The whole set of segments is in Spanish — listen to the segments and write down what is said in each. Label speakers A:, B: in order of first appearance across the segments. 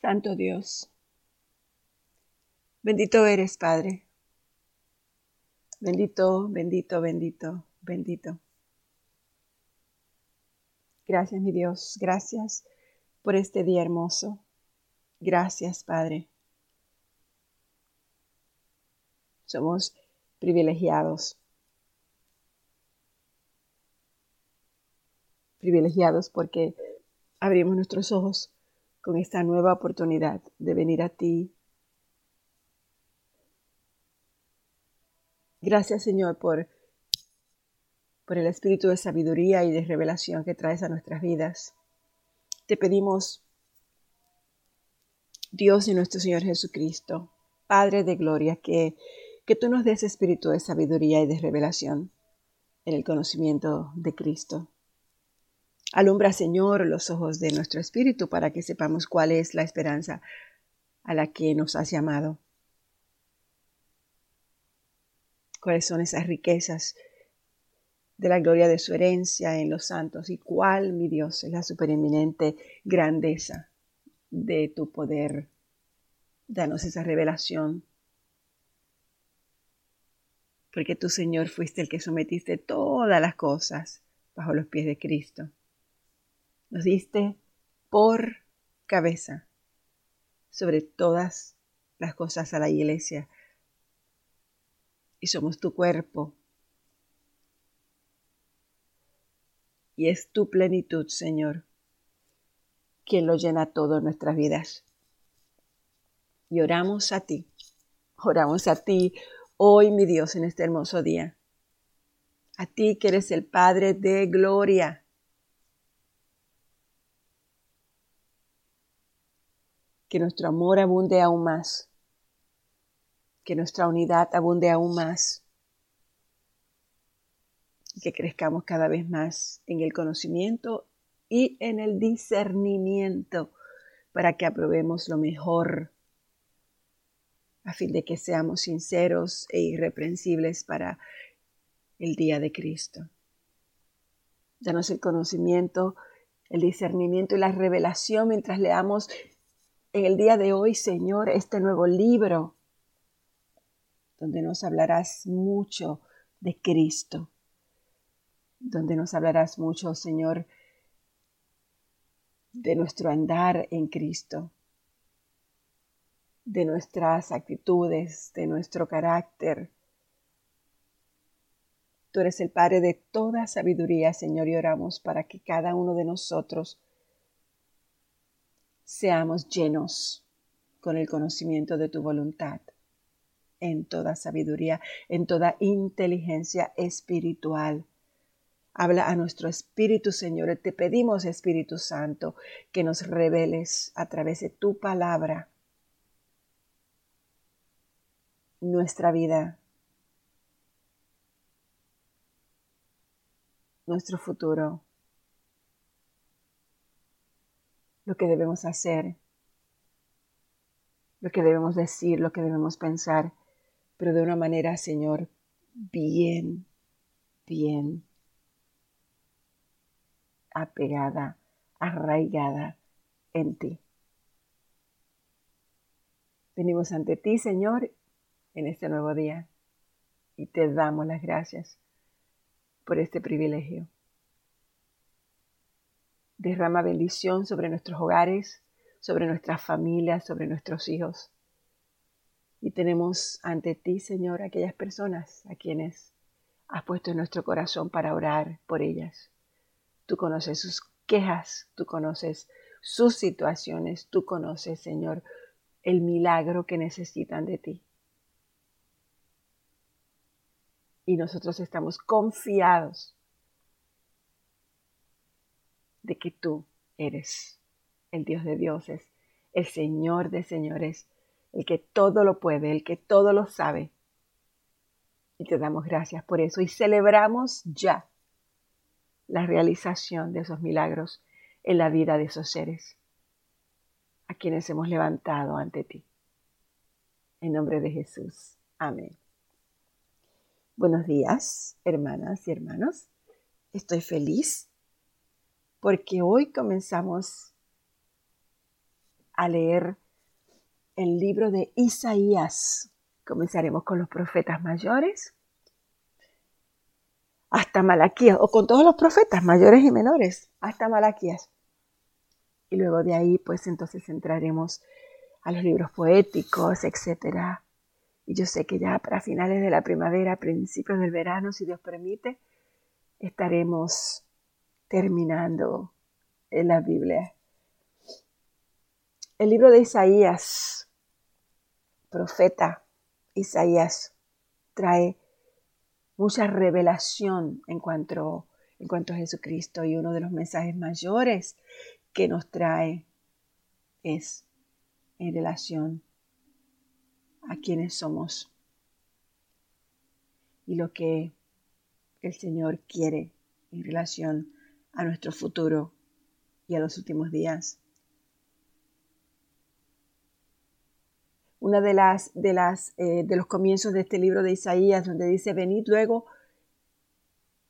A: Santo Dios, bendito eres, Padre. Bendito, bendito, bendito, bendito. Gracias, mi Dios, gracias por este día hermoso. Gracias, Padre. Somos privilegiados. Privilegiados porque abrimos nuestros ojos con esta nueva oportunidad de venir a ti. Gracias Señor por, por el espíritu de sabiduría y de revelación que traes a nuestras vidas. Te pedimos, Dios y nuestro Señor Jesucristo, Padre de Gloria, que, que tú nos des espíritu de sabiduría y de revelación en el conocimiento de Cristo. Alumbra, Señor, los ojos de nuestro espíritu para que sepamos cuál es la esperanza a la que nos has llamado. Cuáles son esas riquezas de la gloria de su herencia en los santos y cuál, mi Dios, es la supereminente grandeza de tu poder. Danos esa revelación. Porque tú, Señor, fuiste el que sometiste todas las cosas bajo los pies de Cristo nos diste por cabeza sobre todas las cosas a la iglesia. Y somos tu cuerpo. Y es tu plenitud, Señor, quien lo llena todo en nuestras vidas. Y oramos a ti, oramos a ti hoy, mi Dios, en este hermoso día. A ti que eres el Padre de gloria que nuestro amor abunde aún más, que nuestra unidad abunde aún más y que crezcamos cada vez más en el conocimiento y en el discernimiento para que aprobemos lo mejor a fin de que seamos sinceros e irreprensibles para el día de Cristo. Danos el conocimiento, el discernimiento y la revelación mientras leamos en el día de hoy, Señor, este nuevo libro, donde nos hablarás mucho de Cristo, donde nos hablarás mucho, Señor, de nuestro andar en Cristo, de nuestras actitudes, de nuestro carácter. Tú eres el Padre de toda sabiduría, Señor, y oramos para que cada uno de nosotros seamos llenos con el conocimiento de tu voluntad, en toda sabiduría, en toda inteligencia espiritual. Habla a nuestro espíritu, Señor. Te pedimos, Espíritu Santo, que nos reveles a través de tu palabra nuestra vida, nuestro futuro, lo que debemos hacer, lo que debemos decir, lo que debemos pensar, pero de una manera, Señor, bien, bien apegada, arraigada en ti. Venimos ante ti, Señor, en este nuevo día y te damos las gracias por este privilegio. Derrama bendición sobre nuestros hogares, sobre nuestras familias, sobre nuestros hijos. Y tenemos ante ti, Señor, aquellas personas a quienes has puesto en nuestro corazón para orar por ellas. Tú conoces sus quejas, tú conoces sus situaciones, tú conoces, Señor, el milagro que necesitan de ti. Y nosotros estamos confiados de que tú eres el Dios de dioses, el Señor de señores, el que todo lo puede, el que todo lo sabe. Y te damos gracias por eso y celebramos ya la realización de esos milagros en la vida de esos seres a quienes hemos levantado ante ti. En nombre de Jesús. Amén. Buenos días, hermanas y hermanos. Estoy feliz porque hoy comenzamos a leer el libro de Isaías. Comenzaremos con los profetas mayores hasta Malaquías, o con todos los profetas mayores y menores, hasta Malaquías. Y luego de ahí, pues entonces entraremos a los libros poéticos, etc. Y yo sé que ya para finales de la primavera, principios del verano, si Dios permite, estaremos terminando en la Biblia. El libro de Isaías, profeta Isaías, trae mucha revelación en cuanto, en cuanto a Jesucristo y uno de los mensajes mayores que nos trae es en relación a quienes somos y lo que el Señor quiere en relación a nuestro futuro y a los últimos días. Una de las de las eh, de los comienzos de este libro de Isaías donde dice venid luego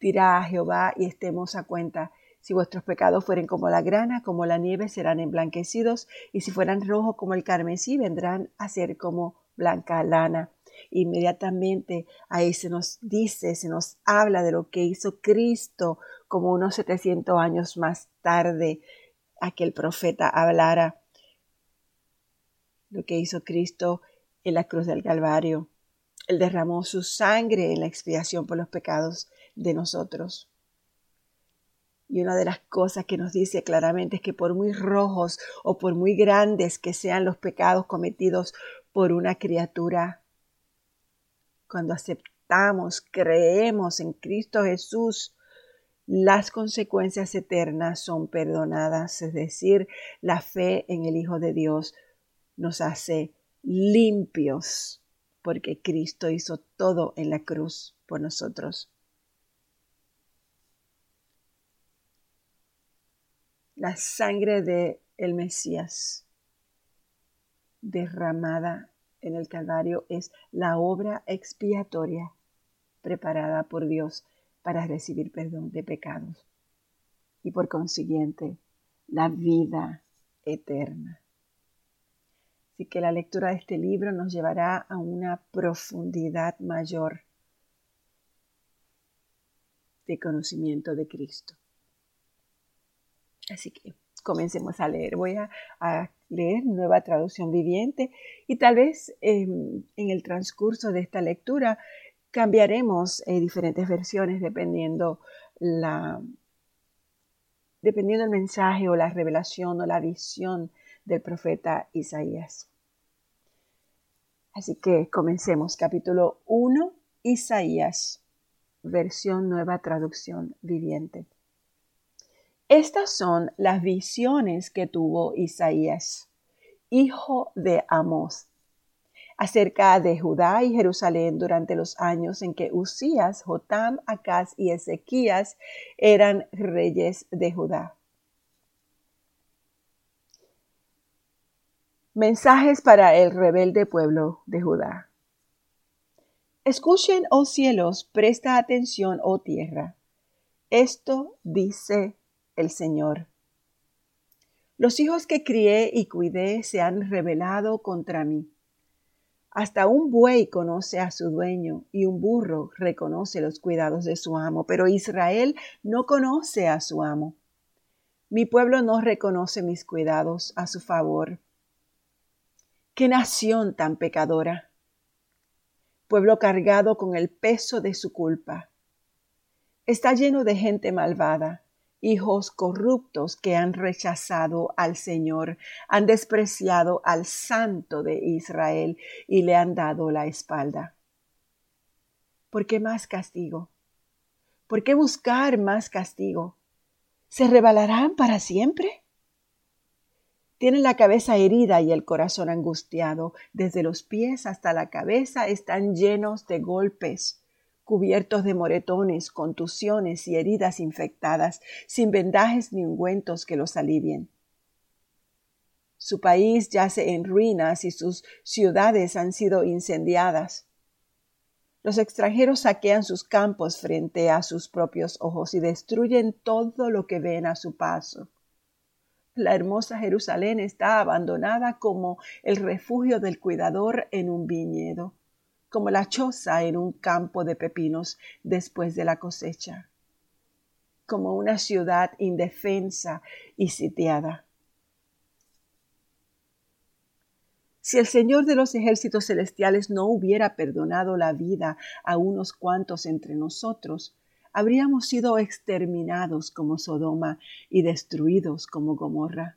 A: dirá a Jehová y estemos a cuenta si vuestros pecados fueren como la grana, como la nieve, serán emblanquecidos, y si fueran rojos como el carmesí, vendrán a ser como blanca lana. Inmediatamente ahí se nos dice, se nos habla de lo que hizo Cristo como unos 700 años más tarde a que el profeta hablara. Lo que hizo Cristo en la cruz del Calvario. Él derramó su sangre en la expiación por los pecados de nosotros. Y una de las cosas que nos dice claramente es que por muy rojos o por muy grandes que sean los pecados cometidos por una criatura, cuando aceptamos, creemos en Cristo Jesús, las consecuencias eternas son perdonadas, es decir, la fe en el Hijo de Dios nos hace limpios, porque Cristo hizo todo en la cruz por nosotros. la sangre de el Mesías derramada en el Calvario es la obra expiatoria preparada por Dios para recibir perdón de pecados y por consiguiente la vida eterna. Así que la lectura de este libro nos llevará a una profundidad mayor de conocimiento de Cristo. Así que comencemos a leer. Voy a, leer nueva traducción viviente y tal vez em, en el transcurso de esta lectura cambiaremos eh, diferentes versiones dependiendo la dependiendo el mensaje o la revelación o la visión del profeta Isaías. Así que comencemos. Capítulo 1, Isaías, versión nueva traducción viviente. Estas son las visiones que tuvo Isaías, hijo de Amós, acerca de Judá y Jerusalén durante los años en que Usías, Jotam, Acaz y Ezequías eran reyes de Judá. Mensajes para el rebelde pueblo de Judá. Escuchen, oh cielos, presta atención, oh tierra. Esto dice el Señor. Los hijos que crié y cuidé se han rebelado contra mí. Hasta un buey conoce a su dueño y un burro reconoce los cuidados de su amo, pero Israel no conoce a su amo. Mi pueblo no reconoce mis cuidados a su favor. ¡Qué nación tan pecadora! Pueblo cargado con el peso de su culpa. Está lleno de gente malvada hijos corruptos que han rechazado al Señor, han despreciado al Santo de Israel y le han dado la espalda. ¿Por qué más castigo? ¿Por qué buscar más castigo? ¿Se rebalarán para siempre? Tienen la cabeza herida y el corazón angustiado. Desde los pies hasta la cabeza están llenos de golpes cubiertos de moretones, contusiones y heridas infectadas, sin vendajes ni ungüentos que los alivien. Su país yace en ruinas y sus ciudades han sido incendiadas. Los extranjeros saquean sus campos frente a sus propios ojos y destruyen todo lo que ven a su paso. La hermosa Jerusalén está abandonada como el refugio del cuidador en un viñedo, como la choza en un campo de pepinos después de la cosecha, como una ciudad indefensa y sitiada. Si el Señor de los ejércitos celestiales no hubiera perdonado la vida a unos cuantos entre nosotros, habríamos sido exterminados como Sodoma y destruidos como Gomorra.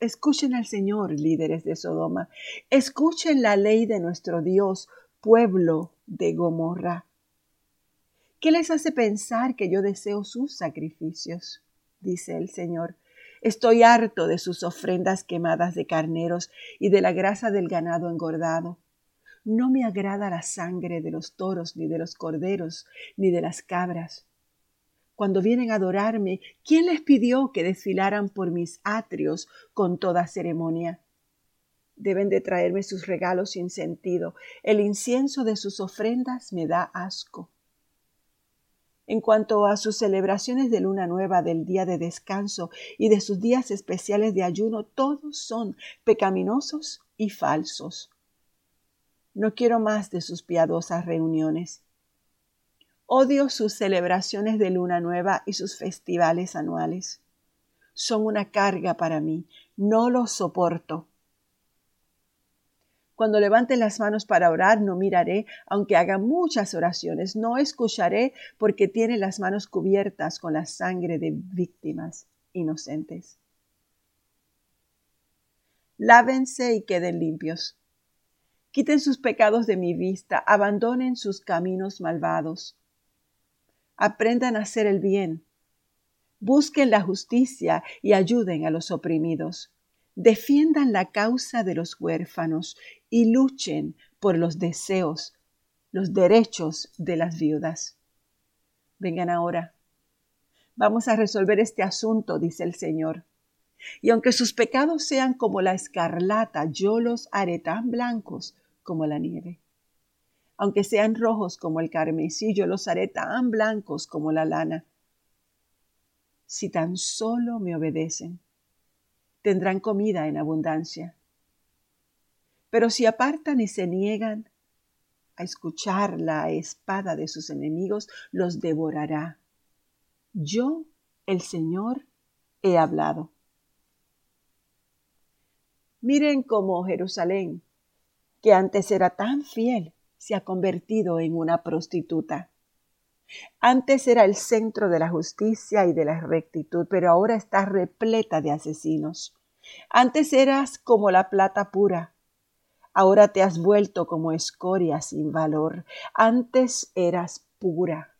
A: Escuchen al Señor, líderes de Sodoma. Escuchen la ley de nuestro Dios, pueblo de Gomorra. ¿Qué les hace pensar que yo deseo sus sacrificios? dice el Señor. Estoy harto de sus ofrendas quemadas de carneros y de la grasa del ganado engordado. No me agrada la sangre de los toros, ni de los corderos, ni de las cabras. Cuando vienen a adorarme, ¿quién les pidió que desfilaran por mis atrios con toda ceremonia? Deben de traerme sus regalos sin sentido. El incienso de sus ofrendas me da asco. En cuanto a sus celebraciones de luna nueva, del día de descanso y de sus días especiales de ayuno, todos son pecaminosos y falsos. No quiero más de sus piadosas reuniones. Odio sus celebraciones de luna nueva y sus festivales anuales. Son una carga para mí. No los soporto. Cuando levante las manos para orar, no miraré, aunque haga muchas oraciones. No escucharé porque tiene las manos cubiertas con la sangre de víctimas inocentes. Lávense y queden limpios. Quiten sus pecados de mi vista, abandonen sus caminos malvados. Aprendan a hacer el bien. Busquen la justicia y ayuden a los oprimidos. Defiendan la causa de los huérfanos y luchen por los deseos, los derechos de las viudas. Vengan ahora. Vamos a resolver este asunto, dice el Señor. Y aunque sus pecados sean como la escarlata, yo los haré tan blancos como la nieve. Aunque sean rojos como el carmesí, yo los haré tan blancos como la lana. Si tan solo me obedecen, tendrán comida en abundancia. Pero si apartan y se niegan a escuchar la espada de sus enemigos, los devorará. Yo, el Señor, he hablado. Miren cómo Jerusalén que antes era tan fiel, se ha convertido en una prostituta. Antes era el centro de la justicia y de la rectitud, pero ahora está repleta de asesinos. Antes eras como la plata pura, ahora te has vuelto como escoria sin valor. Antes eras pura,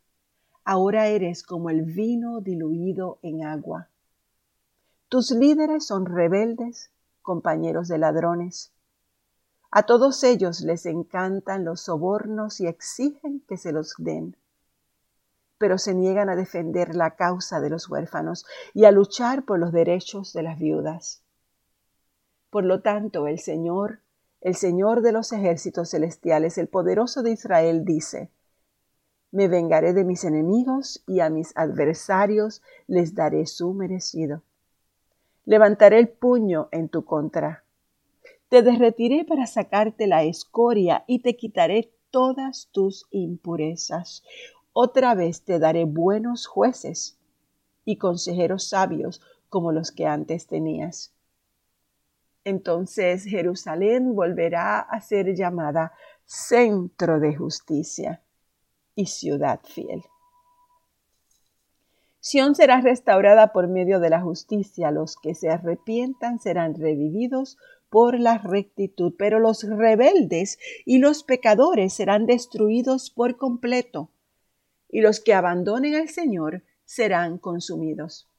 A: ahora eres como el vino diluido en agua. Tus líderes son rebeldes, compañeros de ladrones. A todos ellos les encantan los sobornos y exigen que se los den, pero se niegan a defender la causa de los huérfanos y a luchar por los derechos de las viudas. Por lo tanto, el Señor, el Señor de los ejércitos celestiales, el poderoso de Israel, dice, Me vengaré de mis enemigos y a mis adversarios les daré su merecido. Levantaré el puño en tu contra te derretiré para sacarte la escoria y te quitaré todas tus impurezas. Otra vez te daré buenos jueces y consejeros sabios como los que antes tenías. Entonces Jerusalén volverá a ser llamada centro de justicia y ciudad fiel. Sión será restaurada por medio de la justicia. Los que se arrepientan serán revividos por la rectitud, pero los rebeldes y los pecadores serán destruidos por completo, y los que abandonen al Señor serán consumidos.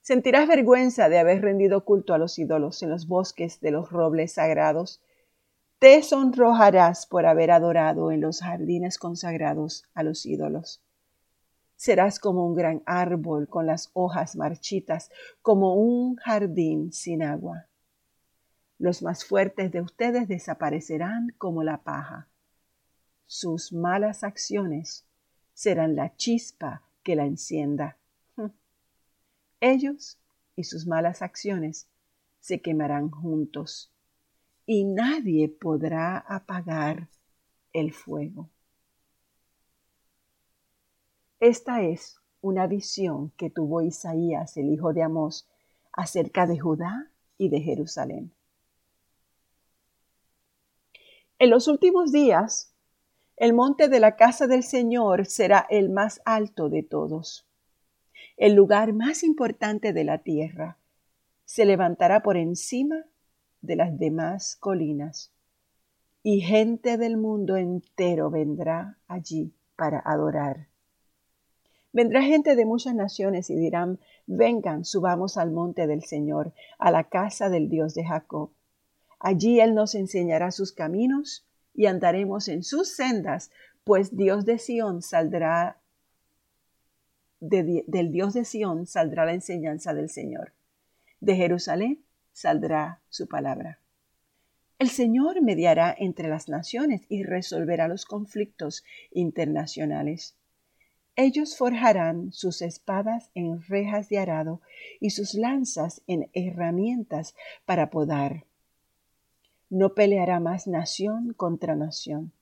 A: Sentirás vergüenza de haber rendido culto a los ídolos en los bosques de los robles sagrados. Te sonrojarás por haber adorado en los jardines consagrados a los ídolos. Serás como un gran árbol con las hojas marchitas, como un jardín sin agua. Los más fuertes de ustedes desaparecerán como la paja. Sus malas acciones serán la chispa que la encienda. Ellos y sus malas acciones se quemarán juntos y nadie podrá apagar el fuego. Esta es una visión que tuvo Isaías, el hijo de Amós, acerca de Judá y de Jerusalén. En los últimos días, el monte de la casa del Señor será el más alto de todos, el lugar más importante de la tierra. Se levantará por encima de las demás colinas, y gente del mundo entero vendrá allí para adorar. Vendrá gente de muchas naciones y dirán, vengan, subamos al monte del Señor, a la casa del Dios de Jacob. Allí Él nos enseñará sus caminos y andaremos en sus sendas, pues Dios de Sión saldrá, del Dios de Sión saldrá la enseñanza del Señor. De Jerusalén saldrá su palabra. El Señor mediará entre las naciones y resolverá los conflictos internacionales. Ellos forjarán sus espadas en rejas de arado y sus lanzas en herramientas para podar. No peleará más nación contra nación,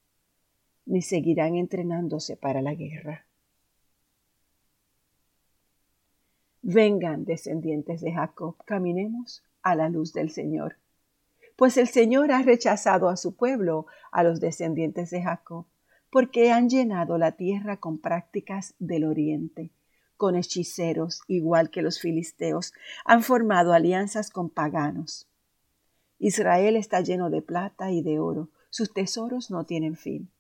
A: ni seguirán entrenándose para la guerra. Vengan, descendientes de Jacob, caminemos a la luz del Señor. Pues el Señor ha rechazado a su pueblo, a los descendientes de Jacob, porque han llenado la tierra con prácticas del oriente, con hechiceros, igual que los filisteos, han formado alianzas con paganos. Israel está lleno de plata y de oro, sus tesoros no tienen fin.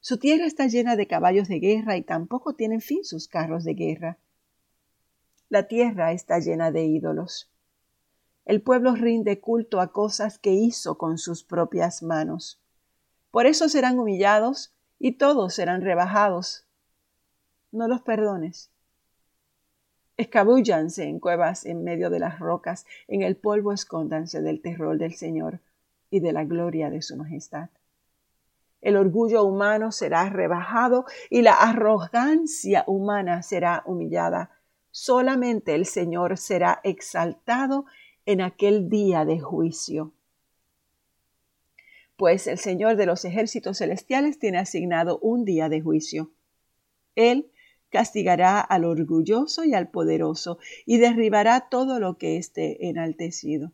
A: Su tierra está llena de caballos de guerra y tampoco tienen fin sus carros de guerra. La tierra está llena de ídolos. El pueblo rinde culto a cosas que hizo con sus propias manos. Por eso serán humillados y todos serán rebajados. No los perdones. Escabúllanse en cuevas en medio de las rocas, en el polvo escóndanse del terror del Señor y de la gloria de su majestad. El orgullo humano será rebajado y la arrogancia humana será humillada. Solamente el Señor será exaltado en aquel día de juicio. Pues el Señor de los ejércitos celestiales tiene asignado un día de juicio. Él castigará al orgulloso y al poderoso y derribará todo lo que esté enaltecido.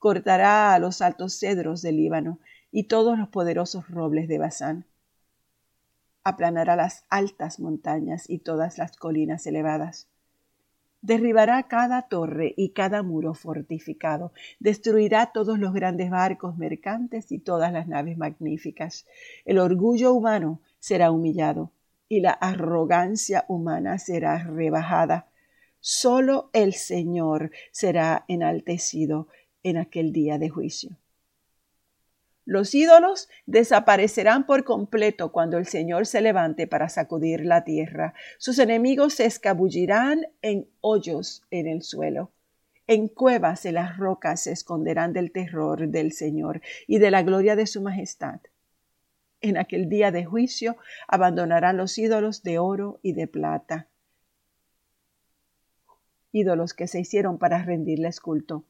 A: Cortará a los altos cedros del Líbano y todos los poderosos robles de Basán. Aplanará las altas montañas y todas las colinas elevadas derribará cada torre y cada muro fortificado, destruirá todos los grandes barcos mercantes y todas las naves magníficas. El orgullo humano será humillado y la arrogancia humana será rebajada. Solo el Señor será enaltecido en aquel día de juicio. Los ídolos desaparecerán por completo cuando el Señor se levante para sacudir la tierra. Sus enemigos se escabullirán en hoyos en el suelo. En cuevas en las rocas se esconderán del terror del Señor y de la gloria de su majestad. En aquel día de juicio abandonarán los ídolos de oro y de plata, ídolos que se hicieron para rendirles culto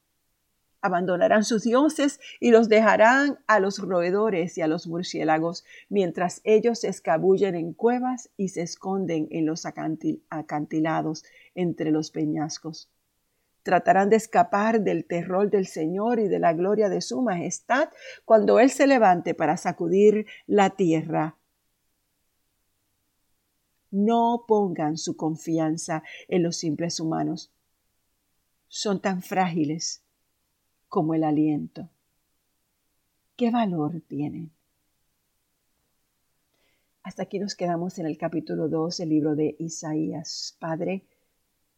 A: abandonarán sus dioses y los dejarán a los roedores y a los murciélagos, mientras ellos se escabullen en cuevas y se esconden en los acantilados entre los peñascos. Tratarán de escapar del terror del Señor y de la gloria de su majestad cuando Él se levante para sacudir la tierra. No pongan su confianza en los simples humanos. Son tan frágiles como el aliento. ¿Qué valor tienen? Hasta aquí nos quedamos en el capítulo 2 del libro de Isaías. Padre,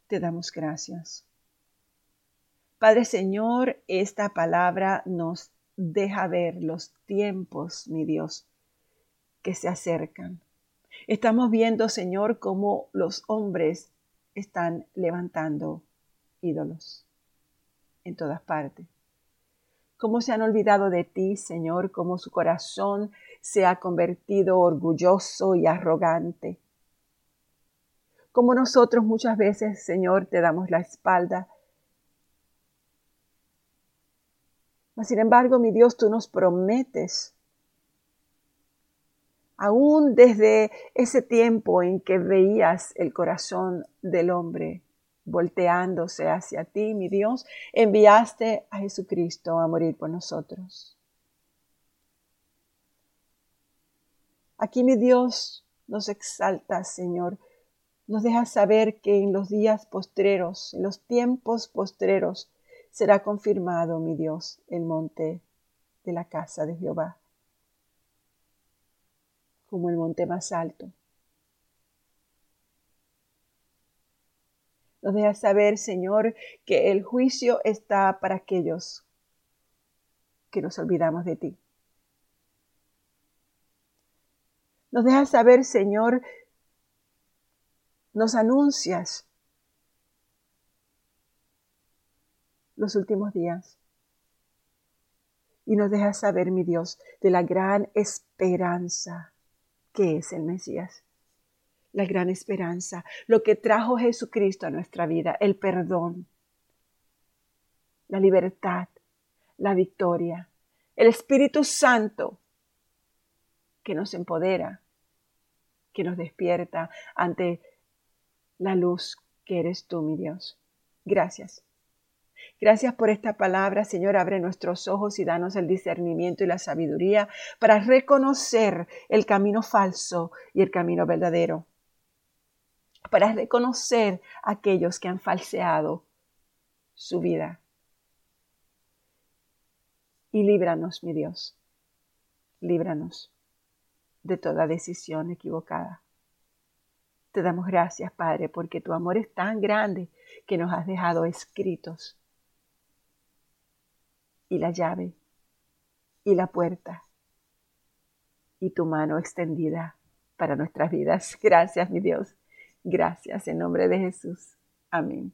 A: te damos gracias. Padre Señor, esta palabra nos deja ver los tiempos, mi Dios, que se acercan. Estamos viendo, Señor, cómo los hombres están levantando ídolos en todas partes cómo se han olvidado de ti, Señor, cómo su corazón se ha convertido orgulloso y arrogante, como nosotros muchas veces, Señor, te damos la espalda. Sin embargo, mi Dios, tú nos prometes, aún desde ese tiempo en que veías el corazón del hombre volteándose hacia ti, mi Dios, enviaste a Jesucristo a morir por nosotros. Aquí, mi Dios, nos exalta, Señor, nos deja saber que en los días postreros, en los tiempos postreros, será confirmado, mi Dios, el monte de la casa de Jehová, como el monte más alto. Nos deja saber, Señor, que el juicio está para aquellos que nos olvidamos de ti. Nos deja saber, Señor, nos anuncias los últimos días. Y nos deja saber, mi Dios, de la gran esperanza que es el Mesías. La gran esperanza, lo que trajo Jesucristo a nuestra vida, el perdón, la libertad, la victoria, el Espíritu Santo que nos empodera, que nos despierta ante la luz que eres tú, mi Dios. Gracias. Gracias por esta palabra, Señor. Abre nuestros ojos y danos el discernimiento y la sabiduría para reconocer el camino falso y el camino verdadero. Para reconocer a aquellos que han falseado su vida. Y líbranos, mi Dios. Líbranos de toda decisión equivocada. Te damos gracias, Padre, porque tu amor es tan grande que nos has dejado escritos. Y la llave, y la puerta, y tu mano extendida para nuestras vidas. Gracias, mi Dios. Gracias en nombre de Jesús. Amén.